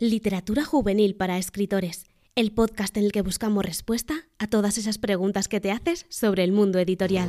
Literatura juvenil para escritores, el podcast en el que buscamos respuesta a todas esas preguntas que te haces sobre el mundo editorial.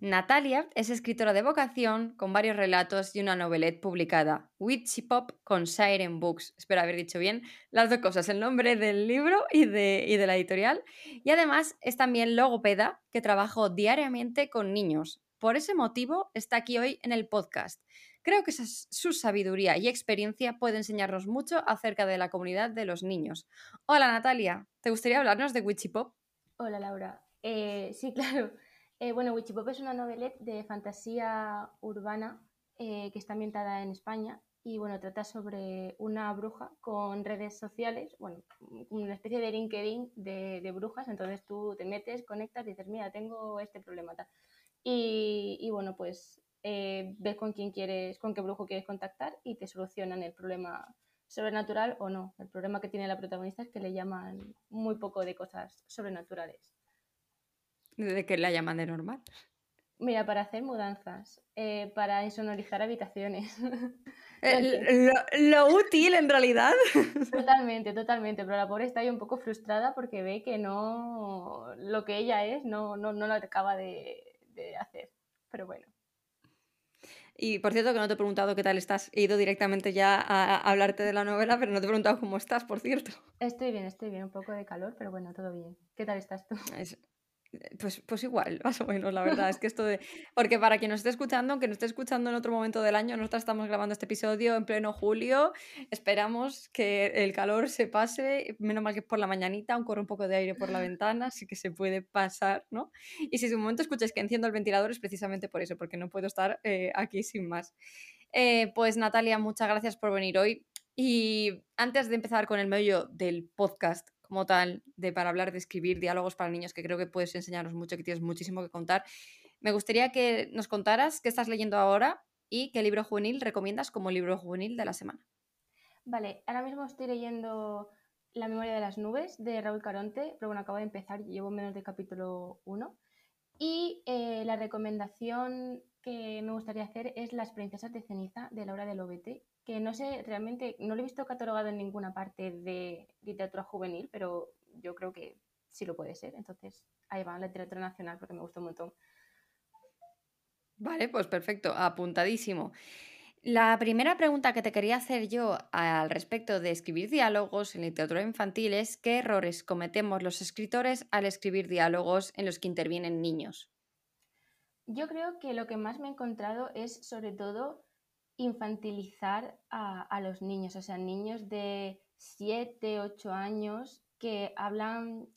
Natalia es escritora de vocación con varios relatos y una novelette publicada, Witchy Pop con Siren Books. Espero haber dicho bien las dos cosas, el nombre del libro y de, y la editorial. Y además es también logopeda que trabajo diariamente con niños. Por ese motivo está aquí hoy en el podcast. Creo que su sabiduría y experiencia puede enseñarnos mucho acerca de la comunidad de los niños. Hola Natalia, ¿te gustaría hablarnos de Witchy Pop? Hola Laura. Eh, sí, claro. Eh, bueno, Wichipop es una novelette de fantasía urbana eh, que está ambientada en España y bueno, trata sobre una bruja con redes sociales, bueno, una especie de LinkedIn de, brujas, entonces tú te metes, conectas y dices, mira, tengo este problema y bueno, pues eh, ves con quién quieres, con qué brujo quieres contactar y te solucionan el problema sobrenatural o no. El problema que tiene la protagonista es que le llaman muy poco de cosas sobrenaturales. ¿De qué la llaman de normal? Mira, para hacer mudanzas, eh, para insonorizar habitaciones. Eh, lo, útil en realidad. Totalmente, totalmente. Pero la pobre está ahí un poco frustrada porque ve que no lo que ella es no, no, no lo acaba de, hacer. Pero bueno. Y por cierto, que no te he preguntado qué tal estás. He ido directamente ya a, hablarte de la novela, pero no te he preguntado cómo estás, por cierto. Estoy bien, estoy bien. Un poco de calor, pero bueno, todo bien. ¿Qué tal estás tú? Pues, pues igual, más o menos, la verdad. Es que esto de. Porque para quien nos esté escuchando, aunque nos esté escuchando en otro momento del año, nosotros estamos grabando este episodio en pleno julio. Esperamos que el calor se pase. Menos mal que por la mañanita, aún corre un poco de aire por la ventana, así que se puede pasar, ¿no? Y si en un momento escucháis que enciendo el ventilador, es precisamente por eso, porque no puedo estar eh, aquí sin más. Eh, pues Natalia, muchas gracias por venir hoy. Y antes de empezar con el medio del podcast, como tal, de para hablar de escribir diálogos para niños, que creo que puedes enseñarnos mucho, que tienes muchísimo que contar. Me gustaría que nos contaras qué estás leyendo ahora y qué libro juvenil recomiendas como libro juvenil de la semana. Vale, ahora mismo estoy leyendo La memoria de las nubes de Raúl Caronte, pero bueno, acabo de empezar, llevo menos de capítulo 1. Y eh, la recomendación que me gustaría hacer es Las princesas de ceniza de Laura de Lobete, que no sé, realmente no lo he visto catalogado en ninguna parte de literatura juvenil, pero yo creo que sí lo puede ser. Entonces, ahí va, la literatura nacional, porque me gusta un montón. Vale, pues perfecto, apuntadísimo. La primera pregunta que te quería hacer yo al respecto de escribir diálogos en literatura infantil es qué errores cometemos los escritores al escribir diálogos en los que intervienen niños. Yo creo que lo que más me he encontrado es sobre todo infantilizar a, los niños, o sea, niños de 7, 8 años que hablan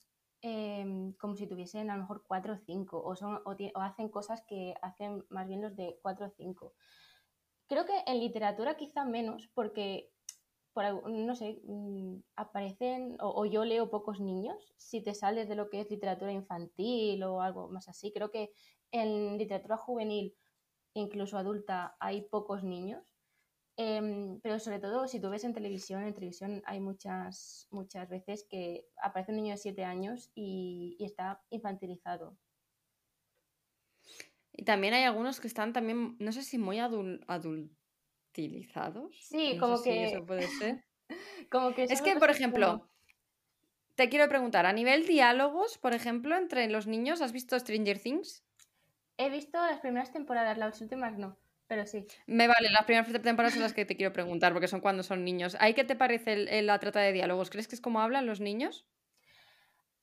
em, como si tuviesen a lo mejor 4 o 5 o, hacen cosas que hacen más bien los de 4 o 5. Creo que en literatura quizá menos porque, por, no sé, mm, aparecen o, yo leo pocos niños, si te sales de lo que es literatura infantil o algo más así. Creo que en literatura juvenil incluso adulta, hay pocos niños. Em, pero sobre todo, si tú ves en televisión, en televisión hay muchas, muchas veces que aparece un niño de 7 años y, está infantilizado. Y también hay algunos que están también, no sé si muy adultilizados. Sí, como que... eso puede ser. como que es que, por ejemplo, te quiero preguntar, a nivel diálogos, por ejemplo, entre los niños, ¿has visto Stranger Things? He visto las primeras temporadas, las últimas no, pero sí. Me vale, las primeras temporadas son las que te quiero preguntar, porque son cuando son niños. ¿Ahí qué te parece la trata de diálogos? ¿Crees que es como hablan los niños?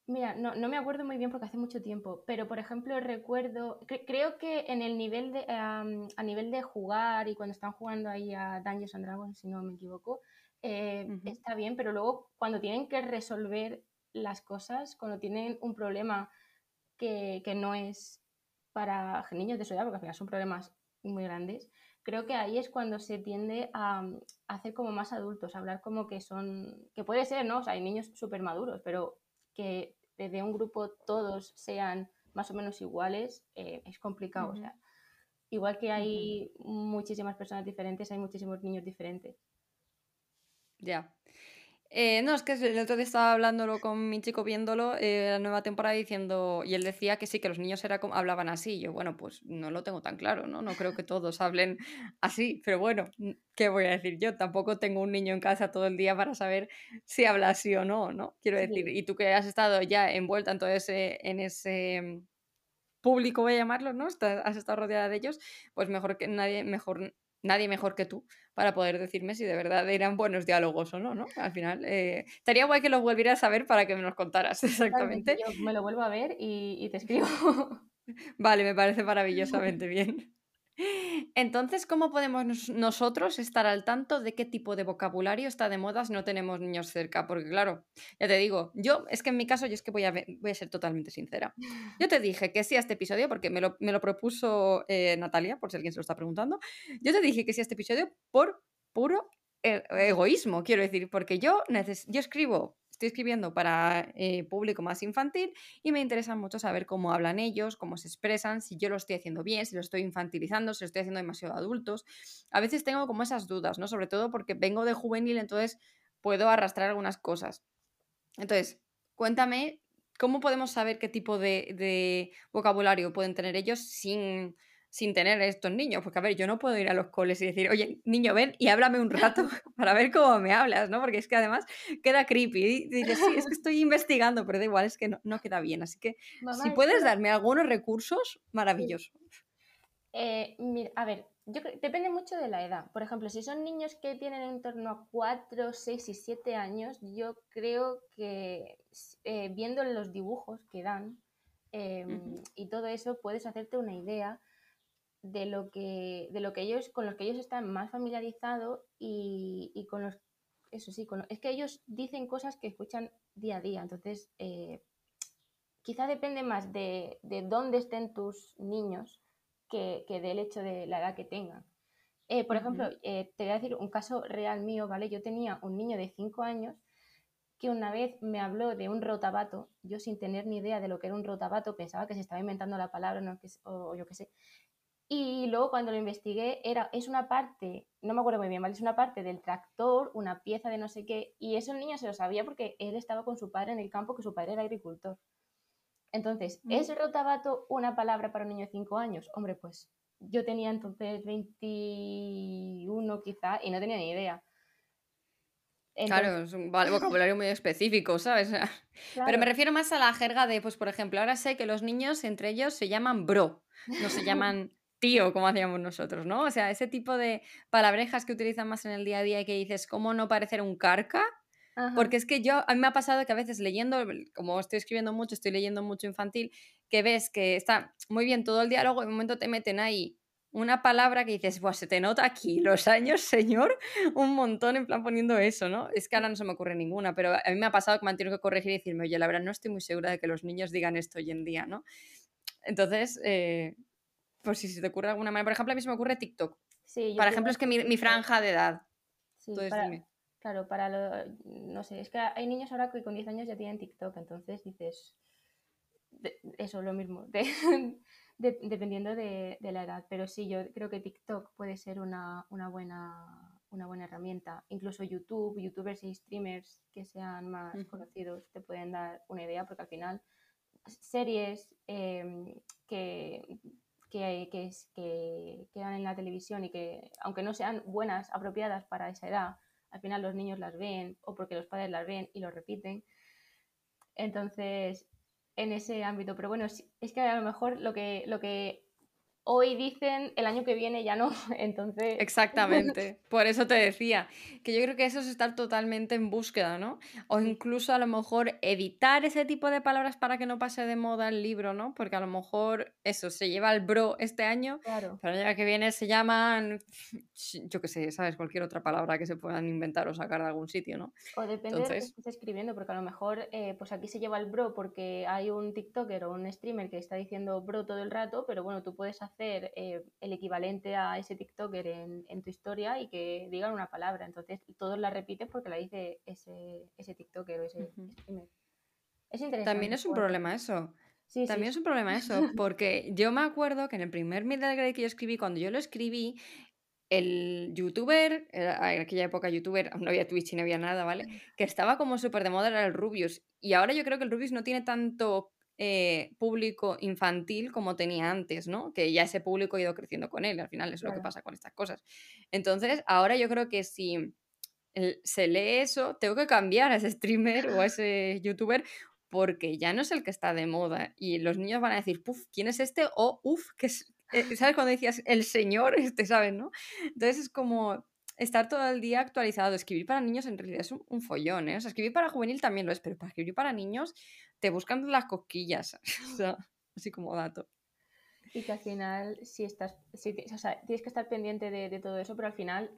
Mira, no, no, me acuerdo muy bien porque hace mucho tiempo, pero por ejemplo recuerdo, creo que en el nivel de, a nivel de jugar y cuando están jugando ahí a Dungeons and Dragons, si no me equivoco, eh, está bien, pero luego cuando tienen que resolver las cosas, cuando tienen un problema que, que no es para niños de su edad, porque al final son problemas muy grandes, creo que ahí es cuando se tiende a, hacer como más adultos, hablar como que son, que puede ser, ¿no? O sea, hay niños súper maduros, pero que desde un grupo todos sean más o menos iguales, eh, es complicado. O sea, igual que hay muchísimas personas diferentes, hay muchísimos niños diferentes. Ya. Eh, no, es que el otro día estaba hablándolo con mi chico, viéndolo, eh, la nueva temporada, diciendo, y él decía que sí, que los niños era como, hablaban así. Y yo, bueno, pues no lo tengo tan claro, ¿no? No creo que todos hablen así, pero bueno, ¿qué voy a decir yo? Tampoco tengo un niño en casa todo el día para saber si habla así o no, ¿no? Quiero decir, y tú que has estado ya envuelta en todo ese, en ese público, voy a llamarlo, ¿no? has estado rodeada de ellos, pues mejor que nadie, mejor, nadie mejor que tú para poder decirme si de verdad eran buenos diálogos o no, ¿no? Al final, eh, estaría guay que lo volvieras a ver para que me los contaras exactamente. Yo me lo vuelvo a ver y, y te escribo. Vale, me parece maravillosamente bien. Entonces, ¿cómo podemos nosotros estar al tanto de qué tipo de vocabulario está de moda si no tenemos niños cerca? Porque claro, ya te digo, yo, es que en mi caso, yo es que voy a, voy a ser totalmente sincera. Yo te dije que sí a este episodio, porque me lo, me lo propuso eh, Natalia, por si alguien se lo está preguntando. Yo te dije que sí a este episodio por puro e-, egoísmo, quiero decir, porque yo, yo escribo estoy escribiendo para eh, público más infantil y me interesa mucho saber cómo hablan ellos, cómo se expresan, si yo lo estoy haciendo bien, si lo estoy infantilizando, si lo estoy haciendo demasiado adultos. A veces tengo como esas dudas, ¿no? Sobre todo porque vengo de juvenil, entonces puedo arrastrar algunas cosas. Entonces, cuéntame, ¿cómo podemos saber qué tipo de vocabulario pueden tener ellos sin sin tener estos niños. Porque, a ver, yo no puedo ir a los coles y decir, oye, niño, ven y háblame un rato para ver cómo me hablas, ¿no? Porque es que además queda creepy. Dices, sí, es que estoy investigando, pero da igual, es que no, no queda bien. Así que si puedes darme algunos recursos, maravilloso. Eh, mira, a ver, yo depende mucho de la edad. Por ejemplo, si son niños que tienen en torno a 4, 6 y 7 años, yo creo que eh, viendo los dibujos que dan em, y todo eso, puedes hacerte una idea de lo que, de lo que ellos, con los que ellos están más familiarizados y, con los, eso sí, es que ellos dicen cosas que escuchan día a día, entonces eh, quizá depende más de, dónde estén tus niños que, del hecho de la edad que tengan. Eh, por ejemplo, eh, te voy a decir un caso real mío, ¿vale? Yo tenía un niño de 5 años que una vez me habló de un rotabato, yo sin tener ni idea de lo que era un rotabato, pensaba que se estaba inventando la palabra no, o yo qué sé, y luego cuando lo investigué, era, es una parte, no me acuerdo muy bien, ¿vale? Es una parte del tractor, una pieza de no sé qué, y eso el niño se lo sabía porque él estaba con su padre en el campo, que su padre era agricultor. Entonces, mm. ¿es rotabato una palabra para un niño de 5 años? Hombre, pues yo tenía entonces 21 quizá y no tenía ni idea. claro, es un vocabulario muy específico, ¿sabes? Pero me refiero más a la jerga de, pues por ejemplo, ahora sé que los niños entre ellos se llaman bro, no se llaman tío, como hacíamos nosotros, ¿no? O sea, ese tipo de palabrejas que utilizan más en el día a día y que dices, ¿cómo no parecer un carca? Porque es que yo, a mí me ha pasado que a veces leyendo, como estoy escribiendo mucho, estoy leyendo mucho infantil, que ves que está muy bien todo el diálogo y en un momento te meten ahí una palabra que dices, pues se te nota aquí los años, señor, un montón en plan poniendo eso, ¿no? Es que ahora no se me ocurre ninguna, pero a mí me ha pasado que me han tenido que corregir y decirme, oye, la verdad no estoy muy segura de que los niños digan esto hoy en día, ¿no? Entonces, eh, pues si se te ocurre alguna manera. Por ejemplo, a mí se me ocurre TikTok. Sí, Por ejemplo, es que mi, franja de edad. Sí, Claro, para lo, no sé, es que hay niños ahora que con 10 años ya tienen TikTok, entonces dices, eso, lo mismo, dependiendo de, la edad. Pero sí, yo creo que TikTok puede ser una, buena, una buena herramienta. Incluso YouTube, youtubers y streamers que sean más conocidos te pueden dar una idea, porque al final series em, que que, que, que quedan en la televisión y que, aunque no sean buenas, apropiadas para esa edad, al final los niños las ven o porque los padres las ven y lo repiten. Entonces, en ese ámbito, pero bueno, es que a lo mejor lo que, lo que hoy dicen el año que viene ya no, entonces... Exactamente, por eso te decía, que yo creo que eso es estar totalmente en búsqueda, ¿no? O incluso a lo mejor editar ese tipo de palabras para que no pase de moda el libro, ¿no? Porque a lo mejor eso se lleva el bro este año, claro. pero el año que viene se llaman, yo qué sé, ¿sabes? Cualquier otra palabra que se puedan inventar o sacar de algún sitio, ¿no? O depende de lo que estés escribiendo, porque a lo mejor eh, pues aquí se lleva el bro porque hay un TikToker o un streamer que está diciendo bro todo el rato, pero bueno, tú puedes hacer hacer eh, el equivalente a ese TikToker en, tu historia y que digan una palabra. Entonces todos la repiten porque la dice ese, ese TikToker o ese Es interesante. También es un problema eso. También es un problema eso, porque yo me acuerdo que en el primer middle grade que yo escribí, cuando yo lo escribí, el youtuber, en aquella época youtuber, no había Twitch y no había nada, ¿vale? Que estaba como súper de moda era el Rubius. Y ahora yo creo que el Rubius no tiene tanto eh, público infantil como tenía antes, ¿no? Que ya ese público ha ido creciendo con él, al final es lo que pasa con estas cosas. Entonces, ahora yo creo que si se lee eso, tengo que cambiar a ese streamer o a ese youtuber porque ya no es el que está de moda y los niños van a decir, puf, ¿quién es este? O, uff, que es, eh, ¿sabes cuando decías el señor? Este, ¿sabes? ¿no? Entonces es como estar todo el día actualizado. Escribir para niños en realidad es un, follón, ¿eh? O sea, escribir para juvenil también lo es, pero para escribir para niños te buscan las cosquillas, o sea, así como dato. Y que al final, si estás, si, o sea, tienes que estar pendiente de, todo eso, pero al final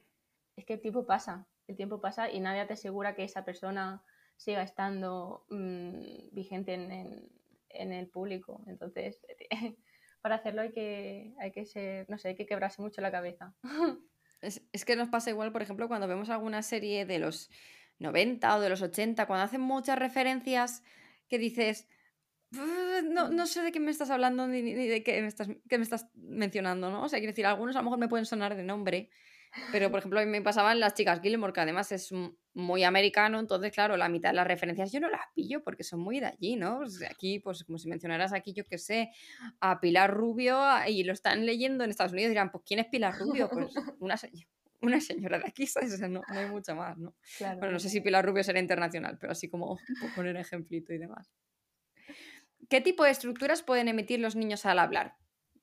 es que el tiempo pasa, el tiempo pasa y nadie te asegura que esa persona siga estando mm, vigente en, en, el público. Entonces, para hacerlo hay que, hay que ser, no sé, hay que quebrarse mucho la cabeza. Es, es, que nos pasa igual, por ejemplo, cuando vemos alguna serie de los 90 o de los 80, cuando hacen muchas referencias que dices, no, no, sé de qué me estás hablando ni, de qué me, estás, qué me estás mencionando, ¿no? O sea, quiero decir, algunos a lo mejor me pueden sonar de nombre, pero por ejemplo a mí me pasaban las chicas Gilmore, que además es muy americano, entonces claro, la mitad de las referencias yo no las pillo porque son muy de allí, ¿no? Aquí, pues como si mencionaras aquí, yo qué sé, a Pilar Rubio y lo están leyendo en Estados Unidos, dirán, pues ¿quién es Pilar Rubio? Pues una señora una señora de aquí, ¿sabes? no, hay mucho más, ¿no? bueno, no sé si Pilar Rubio será internacional, pero así como poner ejemplito y demás. ¿Qué tipo de estructuras pueden emitir los niños al hablar?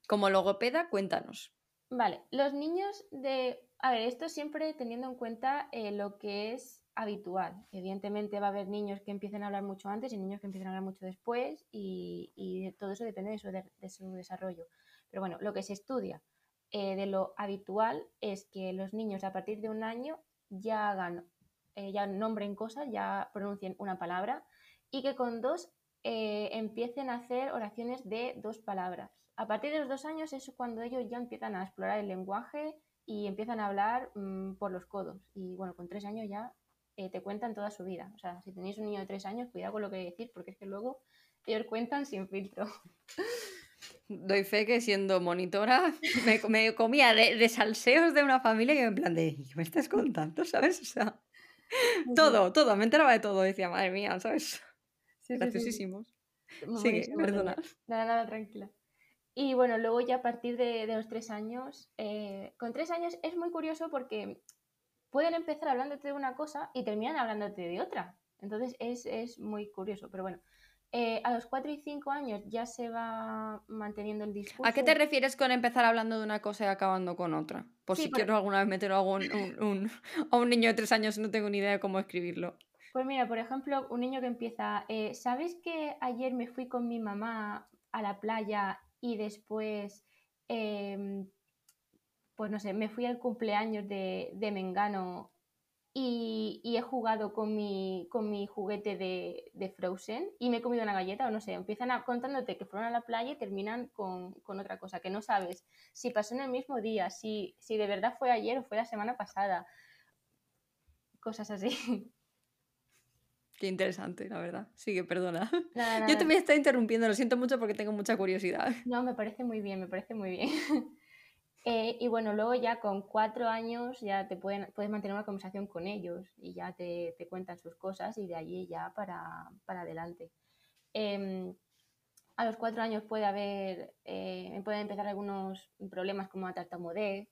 Como logopeda, cuéntanos. Vale, los niños de... A ver, esto siempre teniendo en cuenta eh, lo que es habitual. Evidentemente va a haber niños que empiecen a hablar mucho antes y niños que empiecen a hablar mucho después y, todo eso depende de su, de su, desarrollo. Pero bueno, lo que se estudia eh, de lo habitual es que los niños a partir de un año ya hagan, eh, ya nombren cosas, ya pronuncien una palabra y que con dos empiecen a hacer oraciones de dos palabras. A partir de los dos años es cuando ellos ya empiezan a explorar el lenguaje y empiezan a hablar mm, por los codos. Y bueno, con tres años ya eh, te cuentan toda su vida. O sea, si tenéis un niño de tres años, cuidado con lo que decís, porque es que luego ellos cuentan sin filtro. Doy fe que siendo monitora me, comía de, salseos de una familia y en plan de, ¿qué me estás contando? ¿Sabes? O sea, todo, todo, me enteraba de todo. Decía, madre mía, ¿sabes? Sí, Graciosísimos. Sí, perdona. Nada, nada, tranquila. Y bueno, luego ya a partir de, los tres años, eh, con tres años es muy curioso porque pueden empezar hablándote de una cosa y terminan hablándote de otra. Entonces es, es muy curioso, pero bueno. Eh, a los cuatro y cinco años ya se va manteniendo el discurso. ¿A qué te refieres con empezar hablando de una cosa y acabando con otra? Por si quiero alguna vez meter a un, un, a un niño de tres años y no tengo ni idea de cómo escribirlo. Pues mira, por ejemplo, un niño que empieza, eh, ¿sabes que ayer me fui con mi mamá a la playa y después, em, pues no sé, me fui al cumpleaños de, Mengano y, he jugado con mi, con mi juguete de, Frozen y me he comido una galleta o no sé, empiezan contándote que fueron a la playa y terminan con, otra cosa, que no sabes si pasó en el mismo día, si, si de verdad fue ayer o fue la semana pasada, cosas así. Qué interesante, la verdad. Sigue, perdona. Yo te voy a estar interrumpiendo, lo siento mucho porque tengo mucha curiosidad. No, me parece muy bien, me parece muy bien. Eh, y bueno, luego ya con cuatro años ya te pueden, puedes mantener una conversación con ellos y ya te, te cuentan sus cosas y de allí ya para, para adelante. Em, a los cuatro años puede haber, eh, pueden empezar algunos problemas como la tartamudez.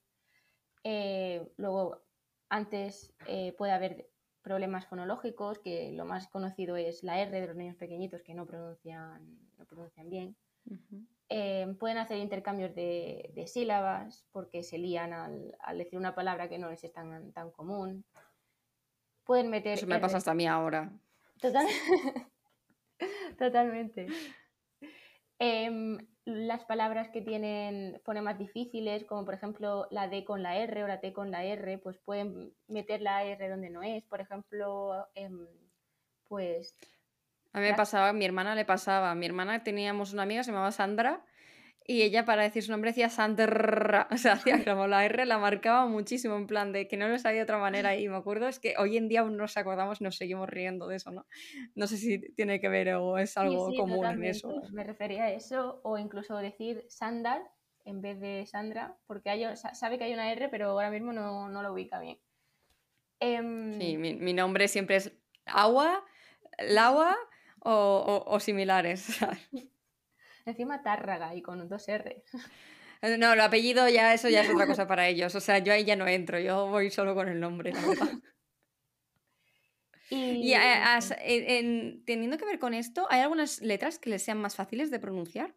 Eh, luego, antes puede haber problemas fonológicos, que lo más conocido es la R de los niños pequeñitos que no pronuncian, no pronuncian bien. Eh, pueden hacer intercambios de, sílabas porque se lían al, decir una palabra que no les es tan, tan común. Pueden meter... Eso me pasa hasta a mí ahora. Totalmente. Em, las palabras que tienen fonemas difíciles, como por ejemplo la D con la R o la T con la R, pues pueden meter la R donde no es. Por ejemplo, em, pues... A mí me pasaba, a mi hermana le pasaba. A mi hermana teníamos una amiga, se llamaba Sandra, y ella para decir su nombre decía Sandra, o sea, hacía como la R, la marcaba muchísimo, en plan de que no lo sabía de otra manera. Y me acuerdo, es que hoy en día aún nos acordamos y nos seguimos riendo de eso, ¿no? No sé si tiene que ver o es algo común en eso. Me refería a eso, o incluso decir sandal en vez de Sandra, porque hay, sabe que hay una R, pero ahora mismo no, no lo ubica bien. Em, sí, mi, mi, nombre siempre es Agua, Laua o, o, similares. Encima Tárraga y con dos R. No, el apellido ya, eso ya es otra cosa para ellos. O sea, yo ahí ya no entro, yo voy solo con el nombre, la verdad. Y, eh, teniendo que ver con esto, ¿hay algunas letras que les sean más fáciles de pronunciar?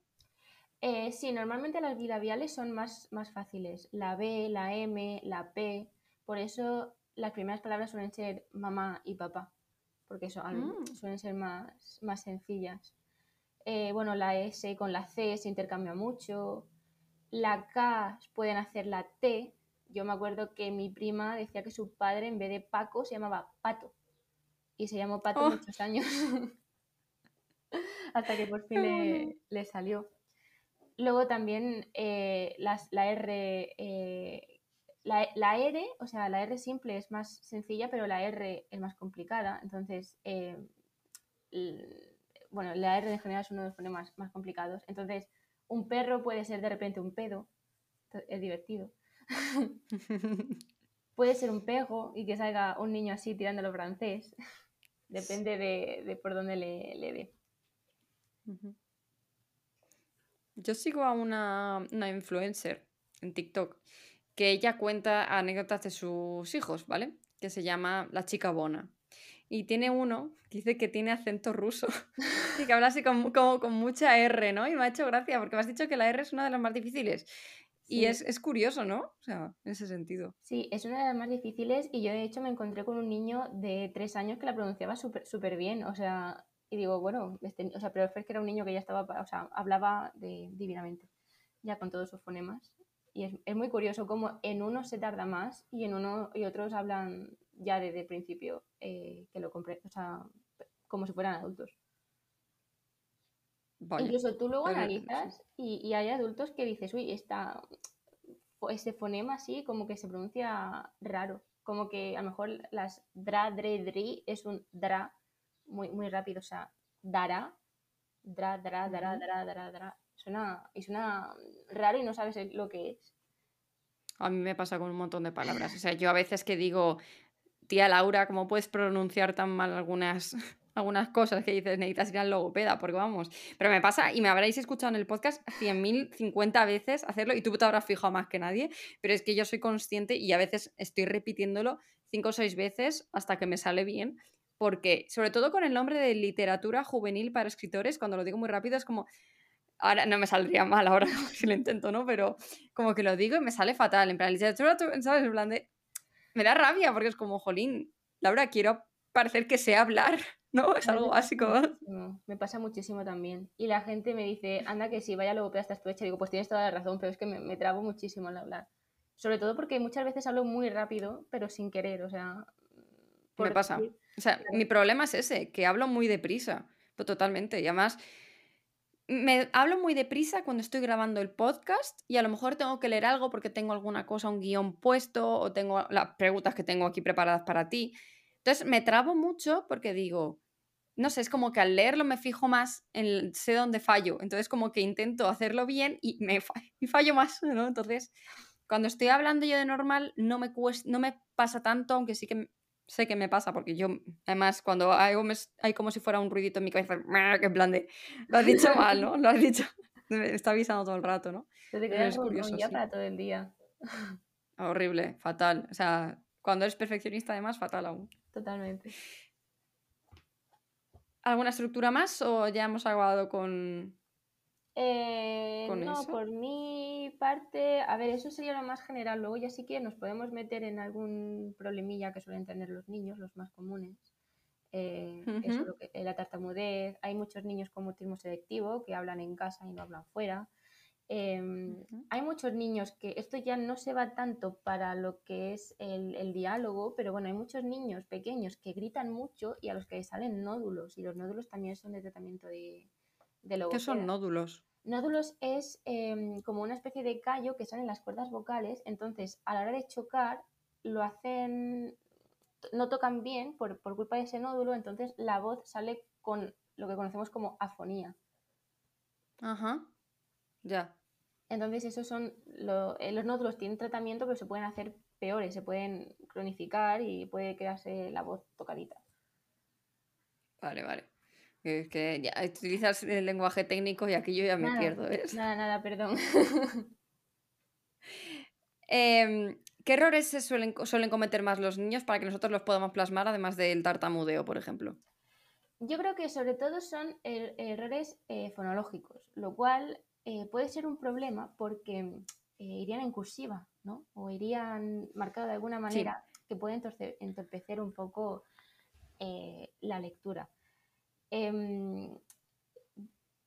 Eh, sí, normalmente las bilabiales son más, más fáciles. La B, la M, la P. Por eso las primeras palabras suelen ser mamá y papá, porque son, mm. suelen ser más, más sencillas. Eh, bueno, la S con la C se intercambia mucho. La K pueden hacer la T. Yo me acuerdo que mi prima decía que su padre en vez de Paco se llamaba Pato y se llamó Pato oh. muchos años. Hasta que por fin le, salió. Luego también eh, la R, eh, la, R, o sea, la R simple es más sencilla, pero la R es más complicada. Entonces, eh, bueno, la R en general es uno de los fonemas más complicados. Entonces, un perro puede ser de repente un pedo. Es divertido. puede ser un pego y que salga un niño así tirando lo francés. Depende de, por dónde le, le dé. Yo sigo a una, influencer en TikTok que ella cuenta anécdotas de sus hijos, ¿vale? Que se llama La Chica Bona. Y tiene uno que dice que tiene acento ruso y que habla así como, con mucha R, ¿no? Y me ha hecho gracia porque me has dicho que la R es una de las más difíciles. Y es, curioso, ¿no? O sea, en ese sentido. Sí, es una de las más difíciles y yo de hecho me encontré con un niño de tres años que la pronunciaba súper bien. O sea, y digo, bueno, este, o sea, pero es que era un niño que ya estaba, o sea, hablaba de, divinamente, ya con todos sus fonemas. Y es, es muy curioso cómo en uno se tarda más y en uno y otros hablan ya desde el principio eh, que lo compré, o sea, como si fueran adultos. Incluso tú luego analizas y, hay adultos que dices, uy, esta, este fonema así como que se pronuncia raro. Como que a lo mejor las dra, dre, dri es un dra muy, muy rápido. O sea, dara, dra, dra, dra, dra, dra, dra. Suena, y suena raro y no sabes lo que es. A mí me pasa con un montón de palabras. O sea, yo a veces que digo, tía Laura, ¿cómo puedes pronunciar tan mal algunas algunas cosas que dices, necesitas ir al logopeda, porque vamos. Pero me pasa, y me habréis escuchado en el podcast 100.000, 50 veces hacerlo, y tú te habrás fijado más que nadie, pero es que yo soy consciente y a veces estoy repitiéndolo 5 o 6 veces hasta que me sale bien, porque sobre todo con el nombre de literatura juvenil para escritores, cuando lo digo muy rápido es como... Ahora no me saldría mal ahora si lo intento, ¿no? Pero como que lo digo y me sale fatal. En plan, literatura, ¿sabes? En plan de... Me da rabia porque es como, jolín, Laura, quiero parecer que sé hablar ¿no? Es algo básico. Me pasa muchísimo también. Y la gente me dice, anda que si vaya luego que estás tu hecha. Digo, pues tienes toda la razón, pero es que me, me trabo muchísimo al hablar. Sobre todo porque muchas veces hablo muy rápido, pero sin querer, o sea... Me pasa. O sea, mi problema es ese, que hablo muy deprisa, totalmente. Y además, me hablo muy deprisa cuando estoy grabando el podcast y a lo mejor tengo que leer algo porque tengo alguna cosa, un guion puesto o tengo las preguntas que tengo aquí preparadas para ti. Entonces me trabo mucho porque digo, no sé, es como que al leerlo me fijo más en sé dónde fallo. Entonces como que intento hacerlo bien y me fallo más, ¿no? Entonces, cuando estoy hablando yo de normal, no me, no me pasa tanto, aunque sí que sé que me pasa, porque yo, además, cuando hago, hay como si fuera un ruidito en mi cabeza, que en plan de, lo has dicho mal, ¿no? Lo has dicho, me está avisando todo el rato, ¿no? te quedas curioso, para todo el día. Horrible, fatal. O sea, cuando eres perfeccionista, además, fatal aún. Totalmente. ¿Alguna estructura más o ya hemos acabado con, eh, no, por mi parte, a ver, eso sería lo más general. Luego ya sí que nos podemos meter en algún problemilla que suelen tener los niños, los más comunes. Eh, la tartamudez. Hay muchos niños con mutismo selectivo que hablan en casa y no hablan fuera. Em, hay muchos niños que esto ya no se va tanto para lo que es el, diálogo, pero bueno, hay muchos niños pequeños que gritan mucho y a los que salen nódulos, y los nódulos también son de tratamiento de, de ¿Qué son nódulos? Nódulos es em, como una especie de callo que sale en las cuerdas vocales, entonces a la hora de chocar lo hacen, no tocan bien por, por culpa de ese nódulo, entonces la voz sale con lo que conocemos como afonía. Ajá. Ya. Entonces, esos son eh, los nódulos tienen tratamiento, pero se pueden hacer peores, se pueden cronificar y puede quedarse la voz tocadita. Vale, vale. Es que ya utilizas el lenguaje técnico y aquí yo ya me pierdo. Nada, nada, perdón. Em, ¿Qué errores se suelen, suelen cometer más los niños para que nosotros los podamos plasmar, además del tartamudeo, por ejemplo? Yo creo que sobre todo son er, errores eh, fonológicos, lo cual eh, puede ser un problema porque eh, irían en cursiva, ¿no? O irían marcados de alguna manera que puede entorpecer un poco la lectura. Em,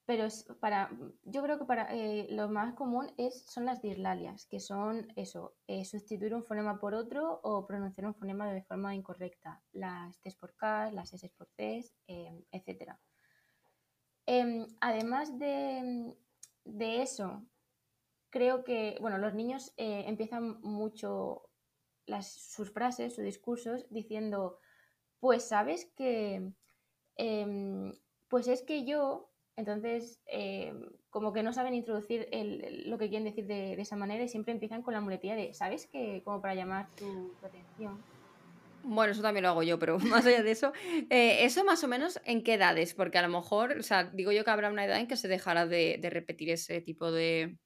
pero para, yo creo que para lo más común es, son las dislalias, que son eso, sustituir un fonema por otro o pronunciar un fonema de forma incorrecta. Las T's por K, las S por C, em, etc. Em, además de, de eso, creo que, bueno, los niños eh, empiezan mucho las, sus frases, sus discursos, diciendo, pues sabes que, em, pues es que yo, entonces, em, como que no saben introducir lo que quieren decir de, esa manera y siempre empiezan con la muletilla de, ¿sabes que? Como para llamar tu atención. Bueno, eso también lo hago yo, pero más allá de eso, eh, ¿eso más o menos en qué edades? Porque a lo mejor, o sea, digo yo que habrá una edad en que se dejará de, repetir ese tipo de,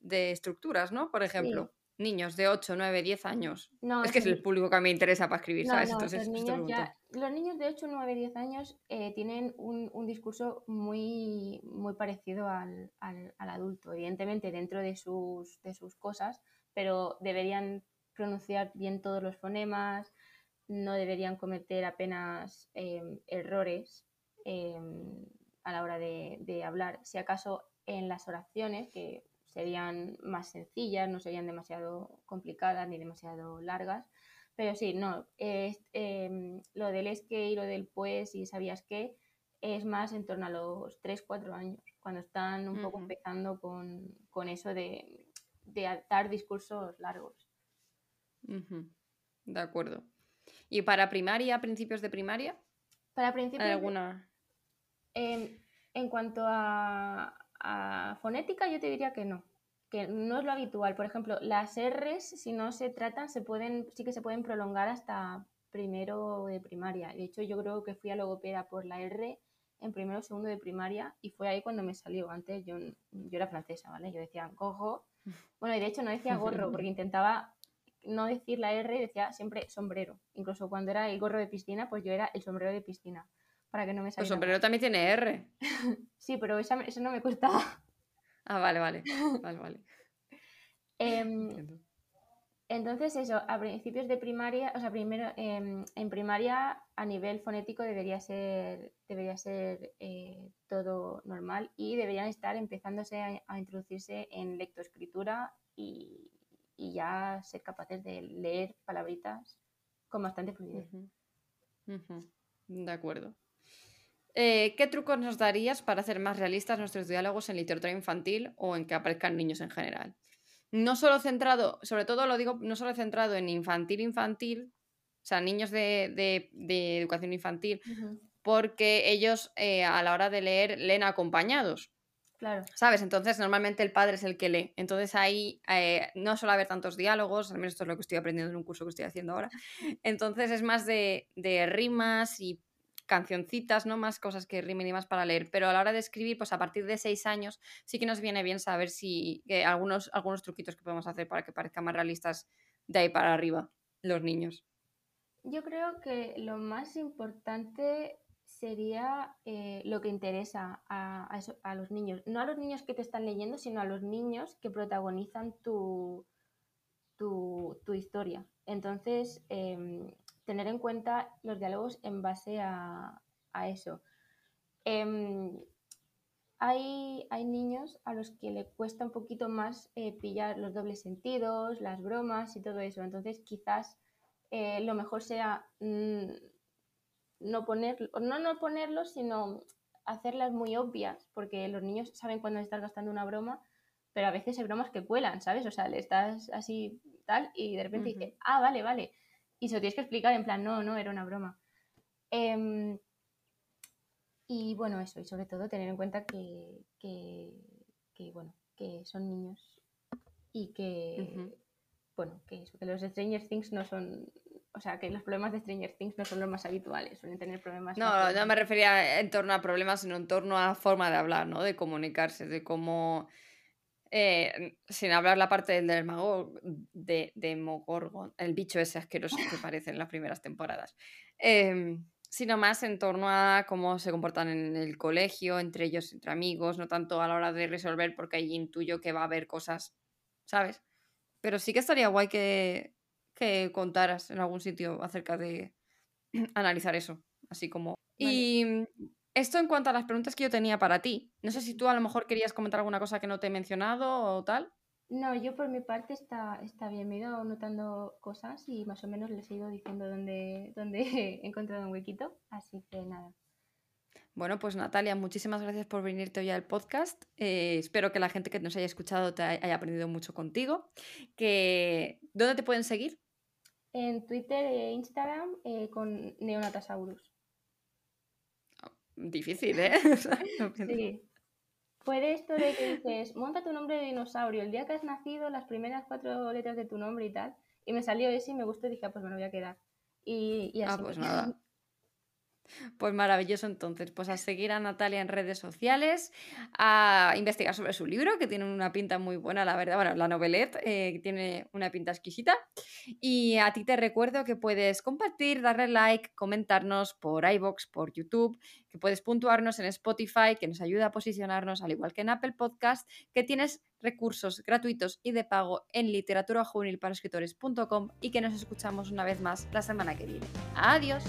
de, estructuras, ¿no? Por ejemplo, niños de 8, 9, 10 años. es que es el público que me interesa para escribir, ¿sabes? Entonces, los, niños los niños de 8, 9, 10 años eh, tienen un, un, discurso muy, muy parecido al, al, al, adulto, evidentemente dentro de sus, de sus cosas, pero deberían pronunciar bien todos los fonemas, no deberían cometer apenas em, errores em, a la hora de, hablar. Si acaso en las oraciones, que serían más sencillas, no serían demasiado complicadas ni demasiado largas. Pero sí, no, em, lo del es que y lo del pues y sabías que es más en torno a los 3-4 años, cuando están un poco empezando con, eso de, dar discursos largos. De acuerdo. ¿Y para primaria, principios de primaria? Para principios. alguna? Em, en cuanto a, fonética, yo te diría que no. Que no es lo habitual. Por ejemplo, las R's, si no se tratan, se pueden, sí que se pueden prolongar hasta primero de primaria. De hecho, yo creo que fui a logopeda por la R en primero o segundo de primaria y fue ahí cuando me salió. Antes yo, yo era francesa, ¿vale? Yo decía cojo. Bueno, y de hecho no decía gorro porque intentaba no decir la R, decía siempre sombrero. Incluso cuando era el gorro de piscina, pues yo era el sombrero de piscina. Para que no me saliera. El sombrero también tiene R. sí, pero eso no me costaba. Ah, vale, vale. Vale, vale. Em, entonces, eso, a principios de primaria, o sea, primero em, en primaria a nivel fonético debería ser, debería ser eh, todo normal y deberían estar empezándose a, a introducirse en lectoescritura y, y ya ser capaces de leer palabritas con bastante fluidez. De acuerdo. Eh, ¿Qué trucos nos darías para hacer más realistas nuestros diálogos en literatura infantil o en que aparezcan niños en general? No solo centrado, sobre todo lo digo, no solo centrado en infantil infantil, o sea, niños de, educación infantil, porque ellos eh, a la hora de leer leen acompañados. Claro. ¿Sabes? Entonces, normalmente el padre es el que lee. Entonces, ahí eh, no suele haber tantos diálogos, al menos esto es lo que estoy aprendiendo en un curso que estoy haciendo ahora. Entonces, es más de, rimas y cancioncitas, ¿no? Más cosas que rimen y más para leer. Pero a la hora de escribir, pues a partir de seis años, sí que nos viene bien saber si algunos, algunos truquitos que podemos hacer para que parezcan más realistas de ahí para arriba los niños. Yo creo que lo más importante sería eh, lo que interesa a, los niños. No a los niños que te están leyendo, sino a los niños que protagonizan tu, tu, historia. Entonces, em, tener en cuenta los diálogos en base a, eso. Em, hay, hay, niños a los que le cuesta un poquito más eh, pillar los dobles sentidos, las bromas y todo eso. Entonces, quizás eh, lo mejor sea mm, no ponerlo, no no ponerlos, sino hacerlas muy obvias, porque los niños saben cuando estás gastando una broma, pero a veces hay bromas que cuelan, ¿sabes? O sea, le estás así tal y de repente dice, ah, vale, vale. Y se lo tienes que explicar en plan, no, no, era una broma. Em, y bueno, eso, y sobre todo tener en cuenta que, que, bueno, que son niños y que, bueno, que, que los Stranger Things no son o sea, que los problemas de Stranger Things no son los más habituales, suelen tener problemas. No, no me refería en torno a problemas, sino en torno a forma de hablar, ¿no? De comunicarse, de cómo. Eh, sin hablar la parte del dermago, de, de Mogorgon, el bicho ese asqueroso que aparece en las primeras temporadas. Em, sino más en torno a cómo se comportan en el colegio, entre ellos, entre amigos, no tanto a la hora de resolver, porque ahí intuyo que va a haber cosas, ¿sabes? Pero sí que estaría guay que, que contaras en algún sitio acerca de analizar eso, así como... Y esto en cuanto a las preguntas que yo tenía para ti, no sé si tú a lo mejor querías comentar alguna cosa que no te he mencionado o tal. No, yo por mi parte está, está bien, me he ido notando cosas y más o menos les he ido diciendo dónde, dónde he encontrado un huequito, así que nada. Bueno, pues Natalia, muchísimas gracias por venirte hoy al podcast. Eh, espero que la gente que nos haya escuchado te haya aprendido mucho contigo. Que, ¿Dónde te pueden seguir? en Twitter e Instagram eh, con Neonatasaurus. Difícil, ¿eh? sí. Fue de esto de que dices, monta tu nombre de dinosaurio, el día que has nacido, las primeras cuatro letras de tu nombre y tal. Y me salió ese y me gustó y dije, ah, pues me lo voy a quedar. Y, y así. Ah, pues nada. Pues maravilloso entonces, pues a seguir a Natalia en redes sociales, a investigar sobre su libro, que tiene una pinta muy buena, la verdad, bueno, la novelette, eh, que tiene una pinta exquisita. Y a ti te recuerdo que puedes compartir, darle like, comentarnos por iBox, por YouTube, que puedes puntuarnos en Spotify, que nos ayuda a posicionarnos, al igual que en Apple Podcast, que tienes recursos gratuitos y de pago en escritores.com y que nos escuchamos una vez más la semana que viene. Adiós.